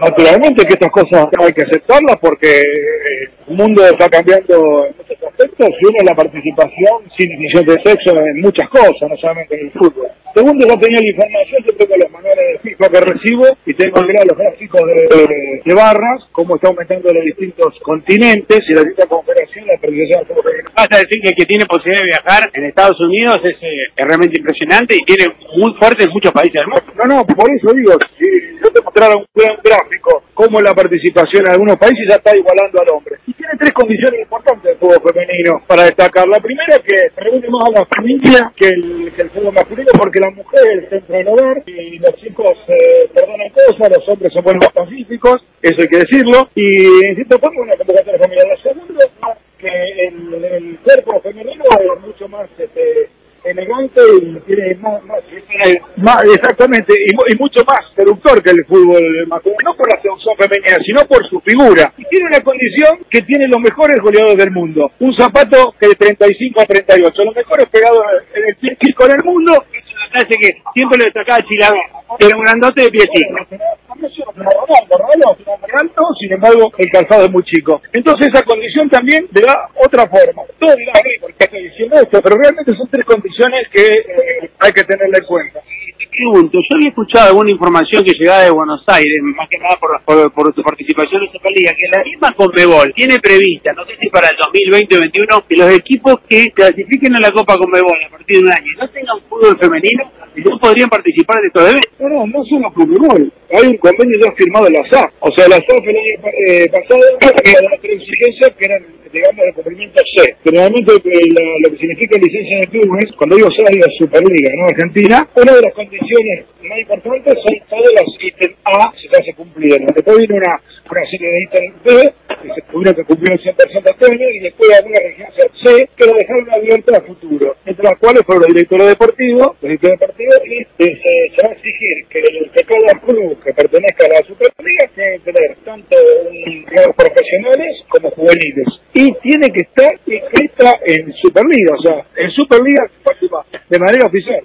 Naturalmente que estas cosas hay que aceptarlas porque eh, el mundo está cambiando en muchos aspectos y uno la participación sin distinción de sexo en muchas cosas, no solamente en el fútbol. Segundo, yo tenía la información, yo tengo los manuales de FIFA que recibo y tengo que los gráficos de, de, barras, cómo está aumentando los distintos continentes y la distintas confederaciones la fútbol Basta decir que el que tiene posibilidad de viajar en Estados Unidos es, eh, es realmente impresionante y tiene muy fuerte en muchos países del mundo. No, no, por eso digo, si yo te mostrara un gran gráfico, cómo la participación en algunos países ya está igualando al hombre. Y tiene tres condiciones importantes del fútbol femenino para destacar. La primera es que reúne más a la familia que el, que el fútbol masculino porque la mujer es el centro del hogar y los chicos eh, perdonan cosas, los hombres son buenos pacíficos, eso hay que decirlo. Y en cierto forma una convocatoria familiar. La segunda que el, el cuerpo femenino es mucho más este, elegante y tiene más, exactamente y, mucho más seductor que el fútbol masculino, no por la seducción femenina, sino por su figura. Y tiene una condición que tiene los mejores goleadores del mundo, un zapato que de 35 a 38, los mejores pegados en el chico en el mundo. Es una que siempre lo destacaba Chilago, era un grandote de pie chico sin embargo el calzado es muy chico. Entonces esa condición también le da otra forma. Todo dirá, ¿por qué estoy diciendo? Pero realmente son tres condiciones que eh, hay que tenerla en cuenta. Te pregunto, yo había escuchado alguna información que llegaba de Buenos Aires, más que nada por, por, por tu participación en Superliga, que la misma Conmebol tiene prevista, no sé si para el 2020 o 2021, que los equipos que clasifiquen a la Copa Conmebol a partir de un año no tengan fútbol femenino, no podrían participar de estos eventos. No, no, no solo Conmebol. Hay un convenio ya firmado de la SAF. O sea, la SAF el año eh, pasado había las tres exigencias que eran, digamos, de cumplimiento C. Generalmente la, lo que significa licencia de clubes, cuando digo C, digo Superliga, ¿no? Argentina, una de las condiciones más importantes son todas las ítems A si ya se cumplieron. Después viene una, una serie de ítems B que se tuvieron que cumplir el 100% este año y después alguna regencia C que lo dejaron abierto a futuro, entre las cuales fueron los directores deportivos, los directores y eh, se va a exigir que, que cada club que pertenezca a la Superliga tiene que tener tanto digamos, profesionales como juveniles y tiene que estar inscrita en Superliga, o sea, en Superliga de manera oficial.